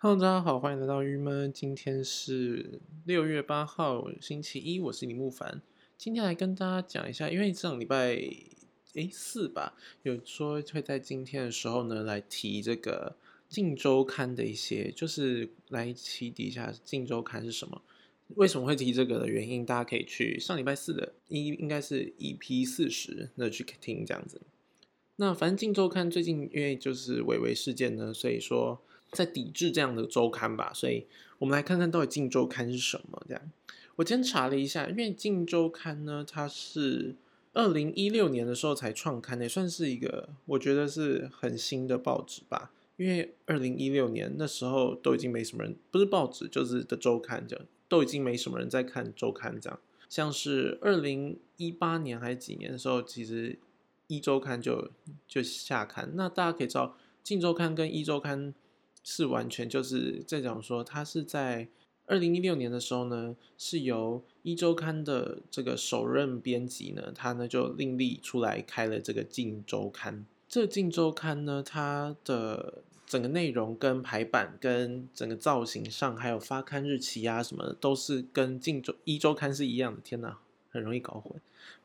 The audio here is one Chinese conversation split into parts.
Hello，大家好，欢迎来到郁闷。今天是六月八号，星期一，我是李木凡。今天来跟大家讲一下，因为上礼拜诶四吧，有说会在今天的时候呢来提这个《镜周刊》的一些，就是来提底下《镜周刊》是什么。为什么会提这个的原因，大家可以去上礼拜四的一应该是 EP 四十那去听这样子。那反正《镜周刊》最近因为就是伟伟事件呢，所以说。在抵制这样的周刊吧，所以我们来看看到底《镜周刊》是什么。这样，我今天查了一下，因为《镜周刊》呢，它是二零一六年的时候才创刊，也算是一个我觉得是很新的报纸吧。因为二零一六年那时候都已经没什么人，不是报纸就是的周刊，这样都已经没什么人在看周刊。这样，像是二零一八年还是几年的时候，其实一周刊就就下刊。那大家可以知道，《镜周刊》跟一周刊。是完全就是在讲说，他是在二零一六年的时候呢，是由一周刊的这个首任编辑呢，他呢就另立出来开了这个镜周刊。这镜周刊呢，它的整个内容跟排版、跟整个造型上，还有发刊日期啊什么的，都是跟镜周一周刊是一样的。天哪，很容易搞混。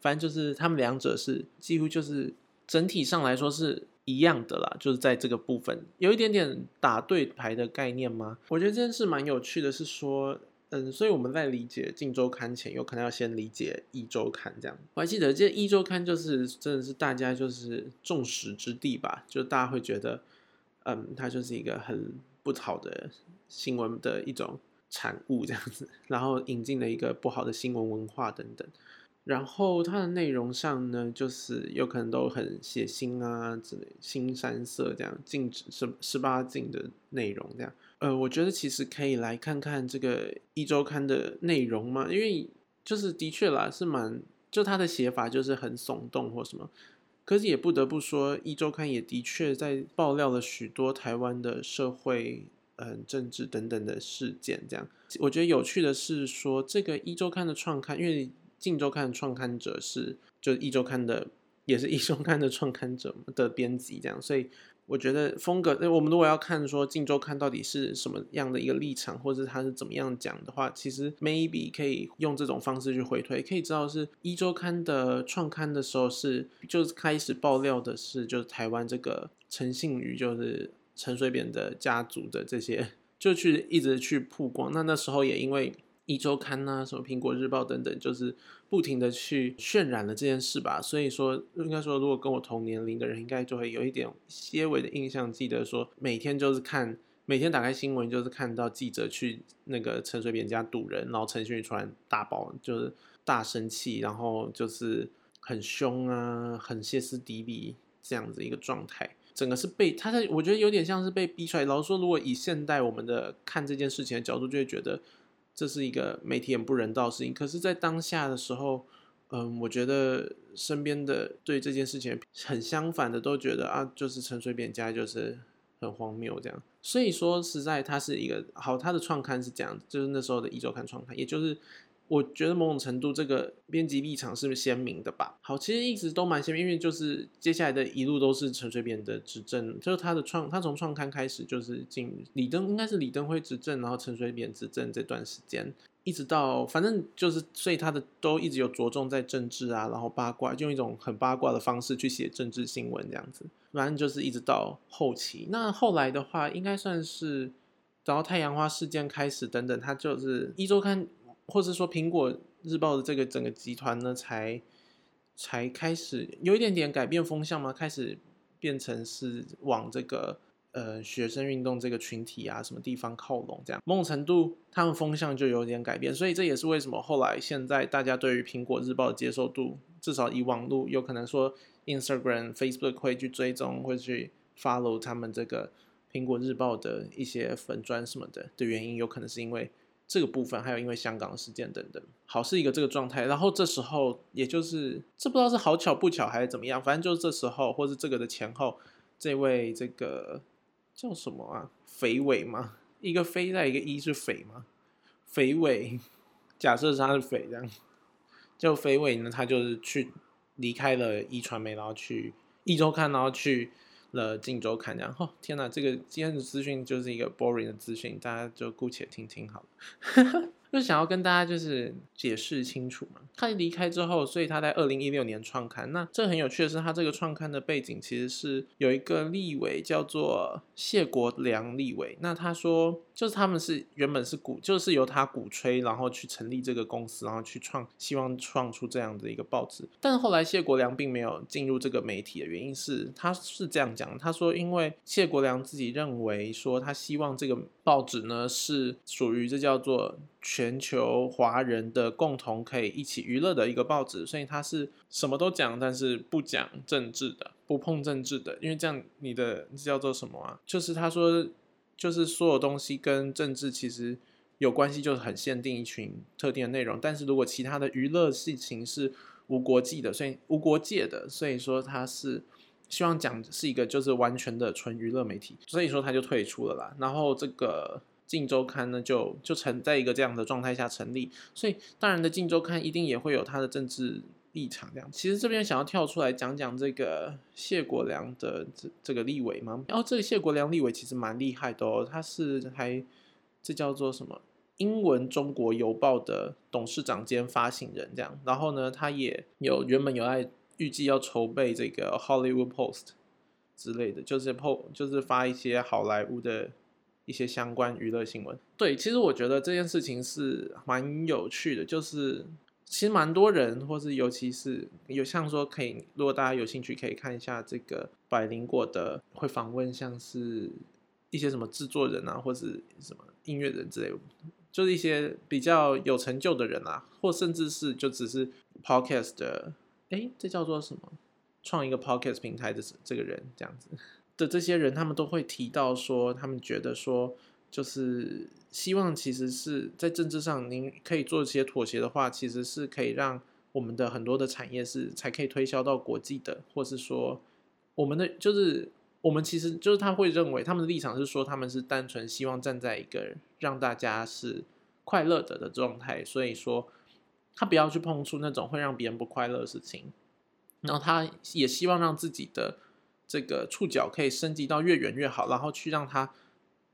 反正就是他们两者是几乎就是整体上来说是。一样的啦，就是在这个部分有一点点打对牌的概念吗？我觉得这件事蛮有趣的，是说，嗯，所以我们在理解《镜周刊》前，有可能要先理解《一周刊》这样。我还记得，这《一周刊》就是真的是大家就是众矢之的吧，就大家会觉得，嗯，它就是一个很不好的新闻的一种产物这样子，然后引进了一个不好的新闻文化等等。然后它的内容上呢，就是有可能都很血腥啊之类，新山色这样，禁止十十八禁的内容这样。呃，我觉得其实可以来看看这个一周刊的内容嘛，因为就是的确啦，是蛮就它的写法就是很耸动或什么。可是也不得不说，一周刊也的确在爆料了许多台湾的社会、嗯政治等等的事件这样。我觉得有趣的是说，这个一周刊的创刊，因为《镜周刊》的创刊者是，就是《一周刊》的，也是《一周刊》的创刊者的编辑，这样，所以我觉得风格，那我们如果要看说《镜周刊》到底是什么样的一个立场，或者他是怎么样讲的话，其实 maybe 可以用这种方式去回推，可以知道是《一周刊》的创刊的时候是，就是开始爆料的是，就是台湾这个陈信宇，就是陈水扁的家族的这些，就去一直去曝光，那那时候也因为。一周刊呐，什么苹果日报等等，就是不停的去渲染了这件事吧。所以说，应该说，如果跟我同年龄的人，应该就会有一点些微的印象，记得说，每天就是看，每天打开新闻就是看到记者去那个陈水扁家堵人，然后陈水扁突然大爆，就是大生气，然后就是很凶啊，很歇斯底里这样子一个状态。整个是被他在，我觉得有点像是被逼出来。老实说，如果以现代我们的看这件事情的角度，就会觉得。这是一个媒体很不人道的事情，可是，在当下的时候，嗯，我觉得身边的对这件事情很相反的，都觉得啊，就是陈水扁家就是很荒谬这样。所以说，实在他是一个好，他的创刊是这样，就是那时候的一周刊创刊，也就是。我觉得某种程度，这个编辑立场是鲜明的吧。好，其实一直都蛮鲜明，因为就是接下来的一路都是陈水扁的执政，就是他的创，他从创刊开始就是进李登，应该是李登辉执政，然后陈水扁执政这段时间，一直到反正就是，所以他的都一直有着重在政治啊，然后八卦，用一种很八卦的方式去写政治新闻这样子。反正就是一直到后期，那后来的话，应该算是，然后太阳花事件开始等等，他就是一周刊。或者说，苹果日报的这个整个集团呢，才才开始有一点点改变风向吗？开始变成是往这个呃学生运动这个群体啊，什么地方靠拢？这样某种程度，他们风向就有点改变。所以这也是为什么后来现在大家对于苹果日报的接受度，至少以网络有可能说 Instagram、Facebook 会去追踪，会去 follow 他们这个苹果日报的一些粉砖什么的的原因，有可能是因为。这个部分还有因为香港事件等等，好是一个这个状态。然后这时候，也就是这不知道是好巧不巧还是怎么样，反正就是这时候，或是这个的前后，这位这个叫什么啊？肥伟吗？一个飞在一个一是肥吗？肥伟，假设他是肥这样，就肥伟呢，他就是去离开了一传媒，然后去一周刊，然后去了《镜周刊》，然后天哪，这个今天的资讯就是一个 boring 的资讯，大家就姑且听听好了。就想要跟大家就是解释清楚嘛。他离开之后，所以他在二零一六年创刊。那这很有趣的是，他这个创刊的背景其实是有一个立委叫做谢国良立委。那他说，就是他们是原本是鼓，就是由他鼓吹，然后去成立这个公司，然后去创，希望创出这样的一个报纸。但后来谢国良并没有进入这个媒体的原因是，他是这样讲，他说因为谢国良自己认为说，他希望这个报纸呢是属于这叫做。全球华人的共同可以一起娱乐的一个报纸，所以它是什么都讲，但是不讲政治的，不碰政治的，因为这样你的叫做什么啊？就是他说，就是所有东西跟政治其实有关系，就是很限定一群特定的内容。但是如果其他的娱乐事情是无国际的，所以无国界的，所以说他是希望讲是一个就是完全的纯娱乐媒体，所以说他就退出了啦。然后这个。《镜周刊》呢，就就成在一个这样的状态下成立，所以当然的，《镜周刊》一定也会有它的政治立场。这样，其实这边想要跳出来讲讲这个谢国良的这这个立委吗？然后这个谢国良立委其实蛮厉害的哦，他是还这叫做什么？英文《中国邮报》的董事长兼发行人这样。然后呢，他也有原本有在预计要筹备这个《Hollywood Post》之类的，就是 po 就是发一些好莱坞的。一些相关娱乐新闻，对，其实我觉得这件事情是蛮有趣的，就是其实蛮多人，或是尤其是有像说可以，如果大家有兴趣，可以看一下这个百灵果的会访问，像是一些什么制作人啊，或是什么音乐人之类，就是一些比较有成就的人啊，或甚至是就只是 podcast 的，哎，这叫做什么？创一个 podcast 平台的这个人这样子。的这些人，他们都会提到说，他们觉得说，就是希望其实是在政治上，您可以做一些妥协的话，其实是可以让我们的很多的产业是才可以推销到国际的，或是说，我们的就是我们其实就是他会认为他们的立场是说，他们是单纯希望站在一个让大家是快乐的的状态，所以说他不要去碰触那种会让别人不快乐的事情，然后他也希望让自己的。这个触角可以升级到越远越好，然后去让他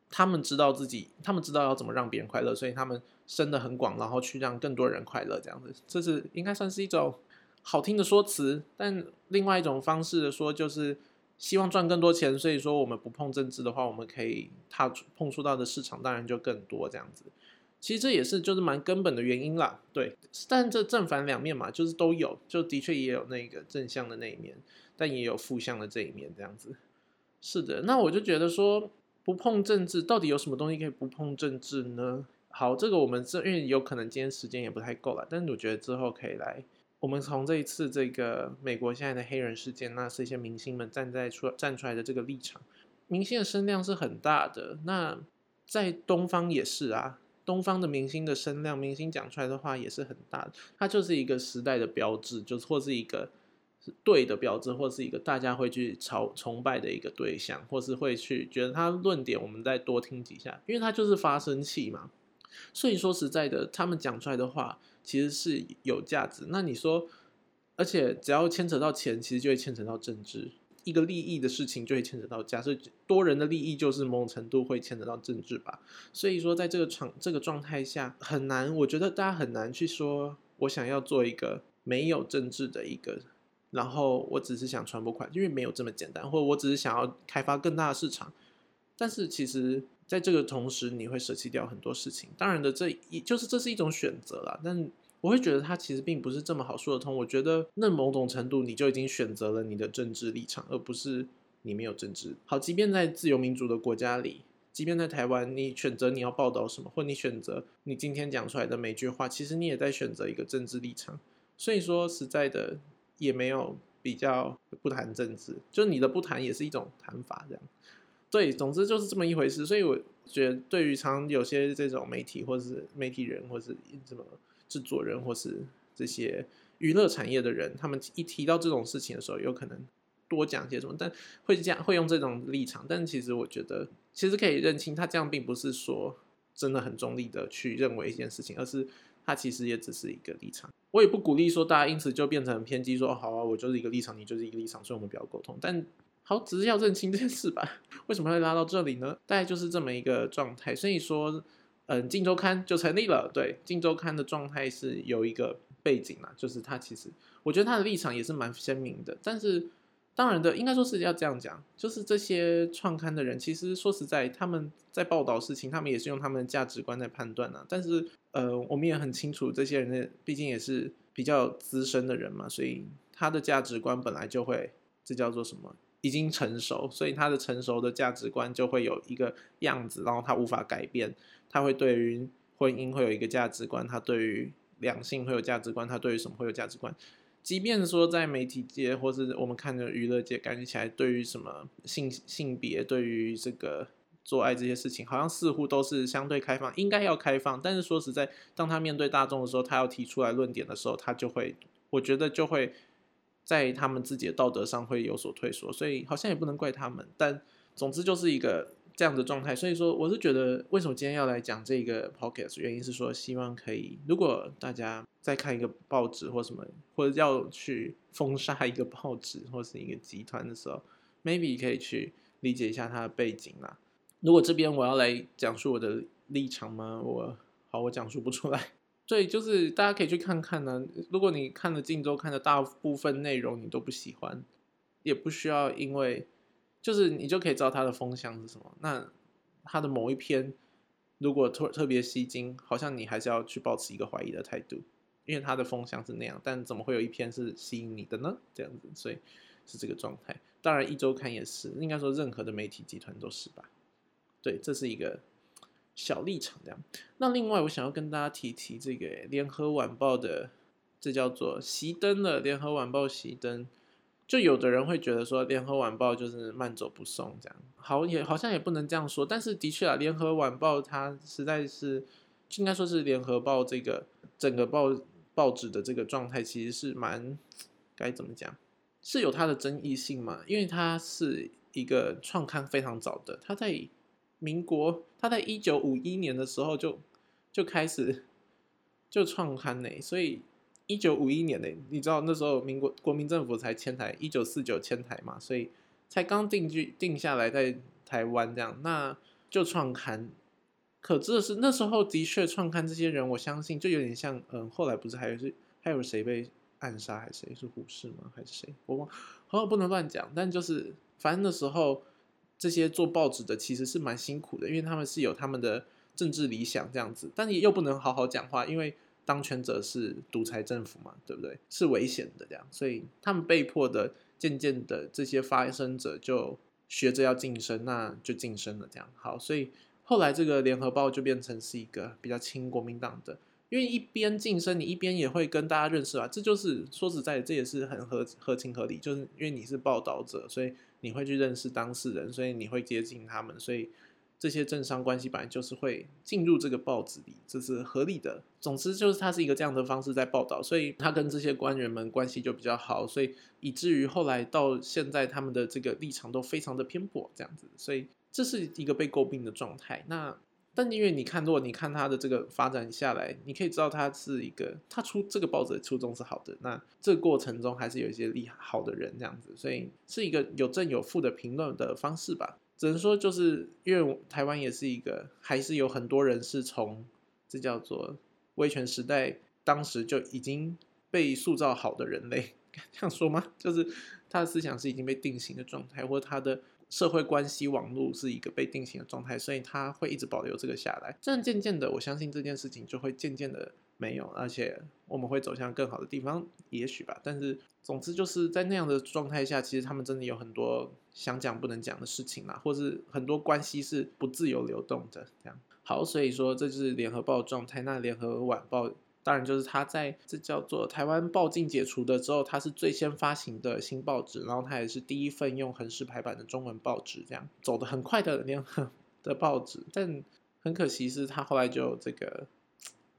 他们知道自己，他们知道要怎么让别人快乐，所以他们伸的很广，然后去让更多人快乐，这样子，这是应该算是一种好听的说辞。但另外一种方式的说，就是希望赚更多钱，所以说我们不碰政治的话，我们可以踏碰触到的市场当然就更多，这样子。其实这也是就是蛮根本的原因啦，对。但这正反两面嘛，就是都有，就的确也有那个正向的那一面。但也有负向的这一面，这样子，是的。那我就觉得说，不碰政治，到底有什么东西可以不碰政治呢？好，这个我们这因为有可能今天时间也不太够了，但是我觉得之后可以来，我们从这一次这个美国现在的黑人事件，那是一些明星们站在出站出来的这个立场，明星的声量是很大的。那在东方也是啊，东方的明星的声量，明星讲出来的话也是很大的，它就是一个时代的标志，就或是一个。是对的标志，或是一个大家会去朝崇拜的一个对象，或是会去觉得他论点，我们再多听几下，因为他就是发声器嘛。所以说实在的，他们讲出来的话其实是有价值。那你说，而且只要牵扯到钱，其实就会牵扯到政治，一个利益的事情就会牵扯到。假设多人的利益，就是某种程度会牵扯到政治吧。所以说，在这个场这个状态下，很难，我觉得大家很难去说，我想要做一个没有政治的一个。然后我只是想传播快，因为没有这么简单，或者我只是想要开发更大的市场。但是其实在这个同时，你会舍弃掉很多事情。当然的，这一就是这是一种选择啦。但我会觉得它其实并不是这么好说得通。我觉得那某种程度，你就已经选择了你的政治立场，而不是你没有政治。好，即便在自由民主的国家里，即便在台湾，你选择你要报道什么，或你选择你今天讲出来的每句话，其实你也在选择一个政治立场。所以说，实在的。也没有比较不谈政治，就你的不谈也是一种谈法，这样。对，总之就是这么一回事。所以我觉得，对于常有些这种媒体，或是媒体人，或是什么制作人，或是这些娱乐产业的人，他们一提到这种事情的时候，有可能多讲些什么，但会这样会用这种立场。但其实我觉得，其实可以认清，他这样并不是说真的很中立的去认为一件事情，而是。它其实也只是一个立场，我也不鼓励说大家因此就变成偏激，说好啊，我就是一个立场，你就是一个立场，所以我们不要沟通。但好，只是要认清这件事吧。为什么会拉到这里呢？大概就是这么一个状态。所以说，嗯，《镜周刊》就成立了。对，《镜周刊》的状态是有一个背景啦，就是他其实，我觉得他的立场也是蛮鲜明的。但是，当然的，应该说是要这样讲，就是这些创刊的人，其实说实在，他们在报道事情，他们也是用他们的价值观在判断啊。但是，呃，我们也很清楚，这些人的毕竟也是比较资深的人嘛，所以他的价值观本来就会，这叫做什么？已经成熟，所以他的成熟的价值观就会有一个样子，然后他无法改变。他会对于婚姻会有一个价值观，他对于两性会有价值观，他对于什么会有价值观。即便说在媒体界或是我们看的娱乐界，感觉起来对于什么性性别、对于这个做爱这些事情，好像似乎都是相对开放，应该要开放。但是说实在，当他面对大众的时候，他要提出来论点的时候，他就会，我觉得就会。在他们自己的道德上会有所退缩，所以好像也不能怪他们。但总之就是一个这样的状态。所以说，我是觉得为什么今天要来讲这个 podcast，原因是说希望可以，如果大家在看一个报纸或什么，或者要去封杀一个报纸或是一个集团的时候，maybe 可以去理解一下它的背景啦。如果这边我要来讲述我的立场吗？我好，我讲述不出来。对，就是大家可以去看看呢。如果你看了《镜周刊》的大部分内容你都不喜欢，也不需要因为，就是你就可以知道它的风向是什么。那它的某一篇如果特特别吸睛，好像你还是要去保持一个怀疑的态度，因为它的风向是那样。但怎么会有一篇是吸引你的呢？这样子，所以是这个状态。当然，《一周刊》也是，应该说任何的媒体集团都是吧。对，这是一个。小立场这样，那另外我想要跟大家提提这个《联合晚报》的，这叫做熄灯了，《联合晚报》熄灯，就有的人会觉得说，《联合晚报》就是慢走不送这样，好也好像也不能这样说，但是的确啊，《联合晚报》它实在是，应该说是《联合报》这个整个报报纸的这个状态，其实是蛮该怎么讲，是有它的争议性嘛，因为它是一个创刊非常早的，它在。民国，它在一九五一年的时候就就开始 就创刊呢，所以一九五一年呢，你知道那时候民国国民政府才迁台，一九四九迁台嘛，所以才刚定居定下来在台湾这样，那就创刊。可知的是，那时候的确创刊这些人，我相信就有点像，嗯，后来不是还有是还有谁被暗杀，还是谁是胡适吗？还是谁？我忘，好像不能乱讲，但就是反正那时候。这些做报纸的其实是蛮辛苦的，因为他们是有他们的政治理想这样子，但也又不能好好讲话，因为当权者是独裁政府嘛，对不对？是危险的这样，所以他们被迫的渐渐的这些发声者就学着要晋升，那就晋升了这样。好，所以后来这个联合报就变成是一个比较亲国民党的，因为一边晋升，你一边也会跟大家认识啊，这就是说实在，这也是很合合情合理，就是因为你是报道者，所以。你会去认识当事人，所以你会接近他们，所以这些政商关系本来就是会进入这个报纸里，这是合理的。总之就是它是一个这样的方式在报道，所以他跟这些官员们关系就比较好，所以以至于后来到现在他们的这个立场都非常的偏颇，这样子，所以这是一个被诟病的状态。那但因为你看，如果你看他的这个发展下来，你可以知道他是一个，他出这个报纸的初衷是好的。那这个过程中还是有一些利好的人这样子，所以是一个有正有负的评论的方式吧。只能说就是因为台湾也是一个，还是有很多人是从这叫做威权时代，当时就已经被塑造好的人类，这样说吗？就是他的思想是已经被定型的状态，或他的。社会关系网络是一个被定型的状态，所以它会一直保留这个下来。这样渐渐的，我相信这件事情就会渐渐的没有，而且我们会走向更好的地方，也许吧。但是，总之就是在那样的状态下，其实他们真的有很多想讲不能讲的事情啦，或是很多关系是不自由流动的。这样好，所以说这就是联合报状态。那联合晚报。当然，就是他在这叫做台湾报禁解除的之后，它是最先发行的新报纸，然后它也是第一份用横式排版的中文报纸，这样走的很快的联合 的报纸。但很可惜是，他后来就这个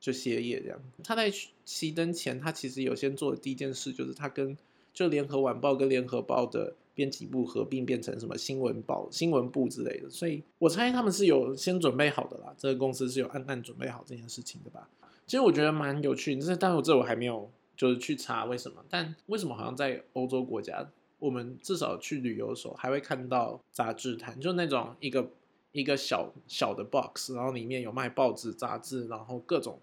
就歇业这样。他在熄灯前，他其实有先做的第一件事，就是他跟就联合晚报跟联合报的编辑部合并，变成什么新闻报、新闻部之类的。所以我猜他们是有先准备好的啦，这个公司是有暗暗准备好这件事情的吧。其实我觉得蛮有趣，但是但我这我还没有就是去查为什么，但为什么好像在欧洲国家我们至少去旅游的时候还会看到杂志摊，就那种一个一个小小的 box，然后里面有卖报纸、杂志，然后各种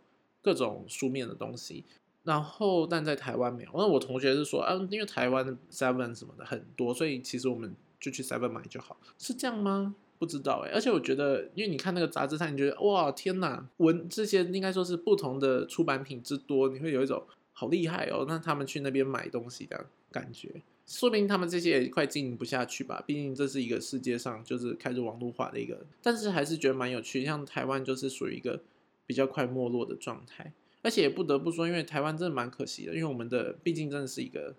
各种书面的东西。然后但在台湾没有。那我同学是说啊，因为台湾 Seven 什么的很多，所以其实我们就去 Seven 买就好，是这样吗？不知道哎。而且我觉得，因为你看那个杂志上，你觉得哇天哪，文这些应该说是不同的出版品之多，你会有一种好厉害哦。那他们去那边买东西的感觉，说明他们这些也快经营不下去吧？毕竟这是一个世界上就是开始网络化的一个，但是还是觉得蛮有趣。像台湾就是属于一个比较快没落的状态。而且也不得不说，因为台湾真的蛮可惜的，因为我们的毕竟真的是一个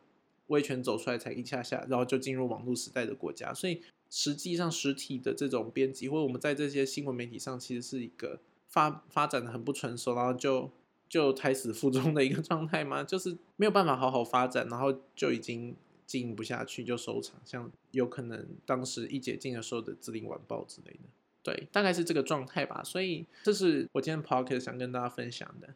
威权走出来才一下下，然后就进入网络时代的国家，所以实际上实体的这种编辑，或者我们在这些新闻媒体上，其实是一个发发展的很不成熟，然后就就胎死腹中的一个状态嘛，就是没有办法好好发展，然后就已经经营不下去就收场，像有可能当时一解禁的时候的《自林晚报》之类的，对，大概是这个状态吧。所以这是我今天 p o c k e t 想跟大家分享的。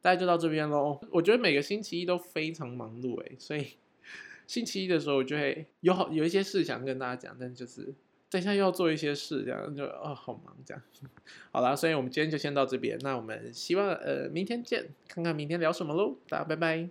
大家就到这边喽。我觉得每个星期一都非常忙碌诶，所以 星期一的时候我就会有好有一些事想跟大家讲，但就是等一下又要做一些事，这样就啊好忙这样。好啦，所以我们今天就先到这边。那我们希望呃明天见，看看明天聊什么喽。大家拜拜。